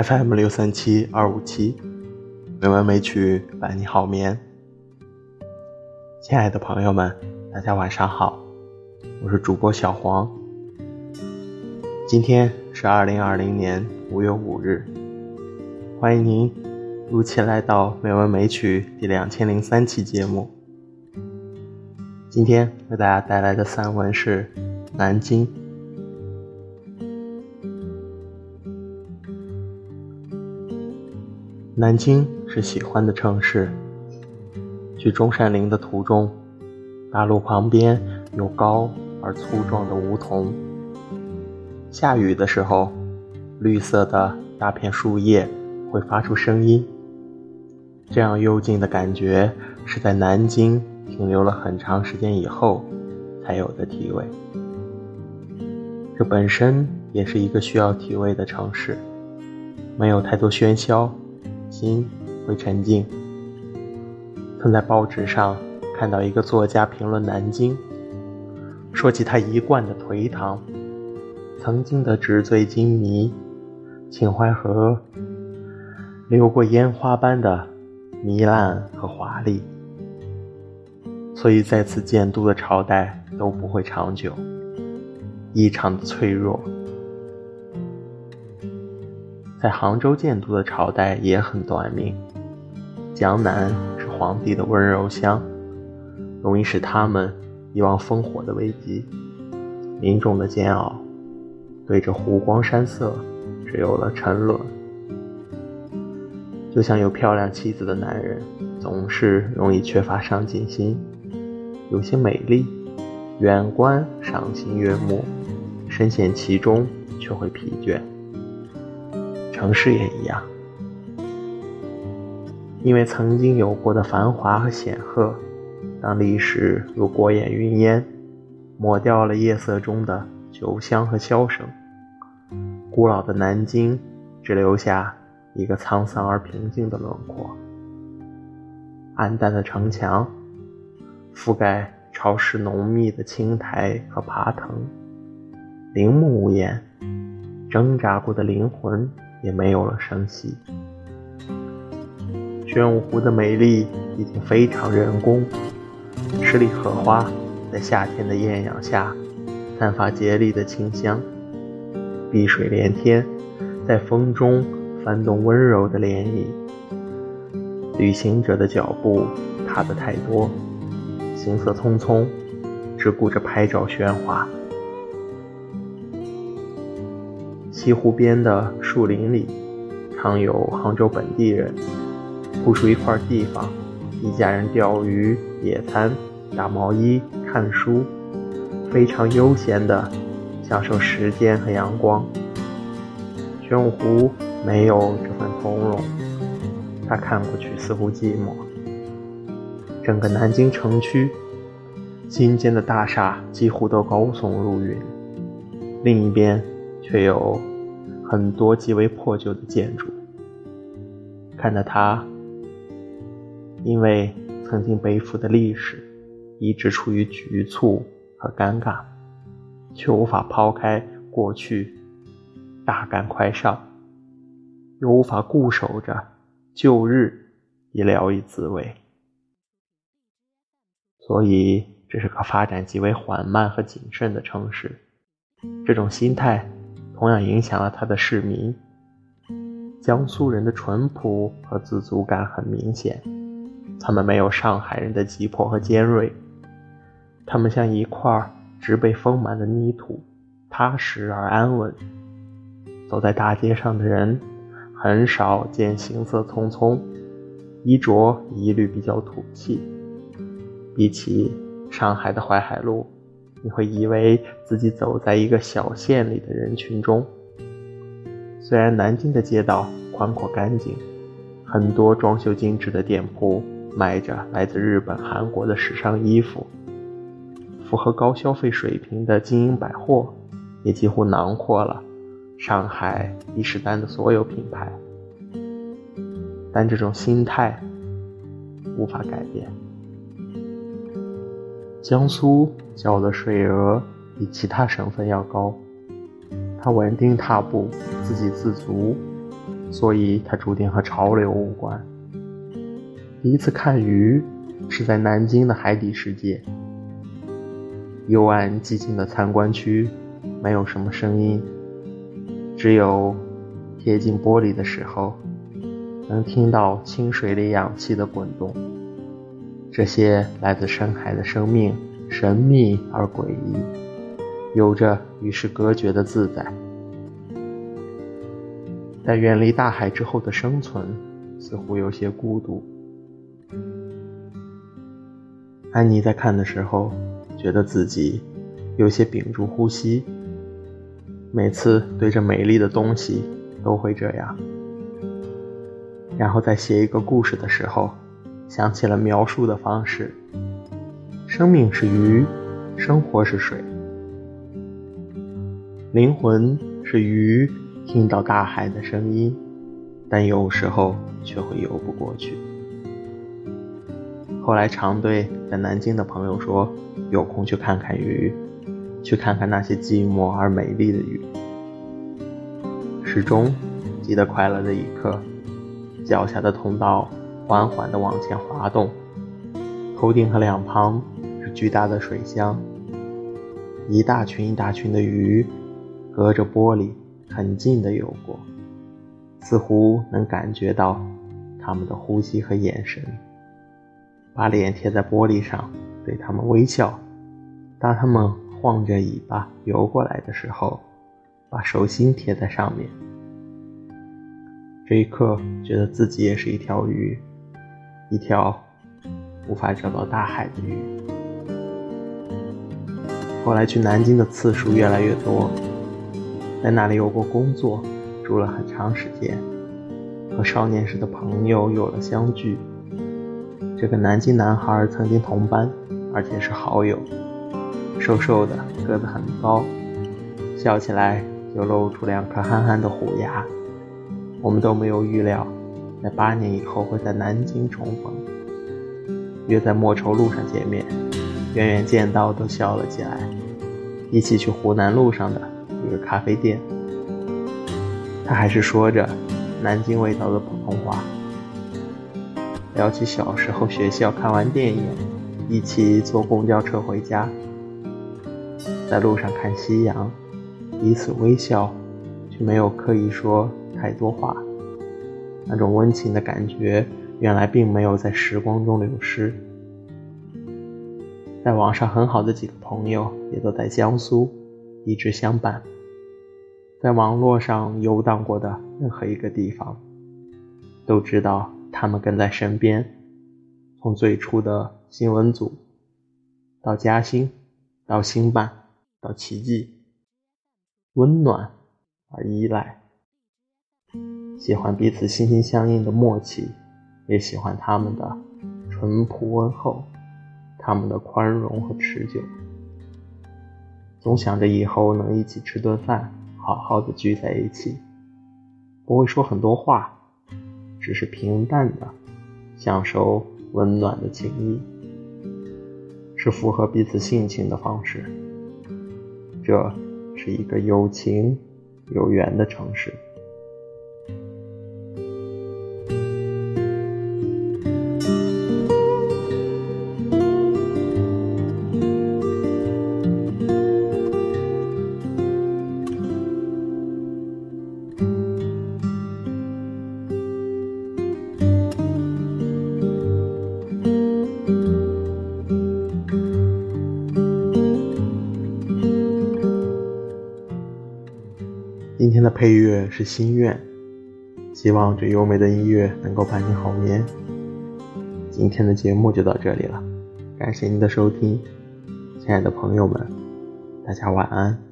FM 六三七二五七，美文美曲伴你好眠。亲爱的朋友们，大家晚上好，我是主播小黄。今天是二零二零年五月五日，欢迎您如期来到美文美曲第两千零三期节目。今天为大家带来的散文是《南京》。南京是喜欢的城市。去中山陵的途中，大路旁边有高而粗壮的梧桐。下雨的时候，绿色的大片树叶会发出声音。这样幽静的感觉，是在南京停留了很长时间以后才有的体味。这本身也是一个需要体味的城市，没有太多喧嚣。心会沉静。曾在报纸上看到一个作家评论南京，说起他一贯的颓唐，曾经的纸醉金迷，秦淮河流过烟花般的糜烂和华丽，所以在此建都的朝代都不会长久，异常的脆弱。在杭州建都的朝代也很短命。江南是皇帝的温柔乡，容易使他们遗忘烽火的危机，民众的煎熬，对着湖光山色，只有了沉沦。就像有漂亮妻子的男人，总是容易缺乏上进心，有些美丽，远观赏心悦目，深陷其中却会疲倦。城市也一样，因为曾经有过的繁华和显赫，当历史如过眼云烟，抹掉了夜色中的酒香和箫声，古老的南京只留下一个沧桑而平静的轮廓。暗淡的城墙，覆盖潮湿浓密的青苔和爬藤，陵墓无言，挣扎过的灵魂。也没有了声息。玄武湖的美丽已经非常人工，十里荷花在夏天的艳阳下散发竭丽的清香，碧水连天，在风中翻动温柔的涟漪。旅行者的脚步踏得太多，行色匆匆，只顾着拍照喧哗。西湖边的树林里，常有杭州本地人铺出一块地方，一家人钓鱼、野餐、打毛衣、看书，非常悠闲地享受时间和阳光。玄武湖没有这份从容，它看过去似乎寂寞。整个南京城区，新建的大厦几乎都高耸入云，另一边。却有很多极为破旧的建筑，看得他因为曾经背负的历史，一直处于局促和尴尬，却无法抛开过去，大干快上，又无法固守着旧日以聊以自慰，所以这是个发展极为缓慢和谨慎的城市，这种心态。同样影响了他的市民。江苏人的淳朴和自足感很明显，他们没有上海人的急迫和尖锐，他们像一块植被丰满的泥土，踏实而安稳。走在大街上的人，很少见行色匆匆，衣着一律比较土气。比起上海的淮海路。你会以为自己走在一个小县里的人群中。虽然南京的街道宽阔干净，很多装修精致的店铺卖着来自日本、韩国的时尚衣服，符合高消费水平的精英百货也几乎囊括了上海伊势丹的所有品牌。但这种心态无法改变。江苏交的税额比其他省份要高，他稳定踏步，自给自足，所以它注定和潮流无关。第一次看鱼是在南京的海底世界，幽暗寂静的参观区，没有什么声音，只有贴近玻璃的时候，能听到清水里氧气的滚动。这些来自深海的生命，神秘而诡异，有着与世隔绝的自在。在远离大海之后的生存，似乎有些孤独。安妮在看的时候，觉得自己有些屏住呼吸。每次对着美丽的东西都会这样。然后在写一个故事的时候。想起了描述的方式：生命是鱼，生活是水，灵魂是鱼，听到大海的声音，但有时候却会游不过去。后来常对在南京的朋友说：“有空去看看鱼，去看看那些寂寞而美丽的鱼。”始终记得快乐的一刻，脚下的通道。缓缓地往前滑动，头顶和两旁是巨大的水箱，一大群一大群的鱼隔着玻璃很近地游过，似乎能感觉到它们的呼吸和眼神。把脸贴在玻璃上，对它们微笑。当它们晃着尾巴游过来的时候，把手心贴在上面。这一刻，觉得自己也是一条鱼。一条无法找到大海的鱼。后来去南京的次数越来越多，在那里有过工作，住了很长时间，和少年时的朋友有了相聚。这个南京男孩曾经同班，而且是好友，瘦瘦的，个子很高，笑起来就露出两颗憨憨的虎牙。我们都没有预料。在八年以后会在南京重逢，约在莫愁路上见面，远远见到都笑了起来。一起去湖南路上的一个咖啡店，他还是说着南京味道的普通话，聊起小时候学校看完电影，一起坐公交车回家，在路上看夕阳，彼此微笑，却没有刻意说太多话。那种温情的感觉，原来并没有在时光中流失。在网上很好的几个朋友，也都在江苏，一直相伴。在网络上游荡过的任何一个地方，都知道他们跟在身边。从最初的新闻组，到嘉兴，到新办，到奇迹，温暖而依赖。喜欢彼此心心相印的默契，也喜欢他们的淳朴温厚，他们的宽容和持久。总想着以后能一起吃顿饭，好好的聚在一起，不会说很多话，只是平淡的享受温暖的情谊，是符合彼此性情的方式。这是一个有情有缘的城市。配乐是心愿，希望这优美的音乐能够伴你好眠。今天的节目就到这里了，感谢您的收听，亲爱的朋友们，大家晚安。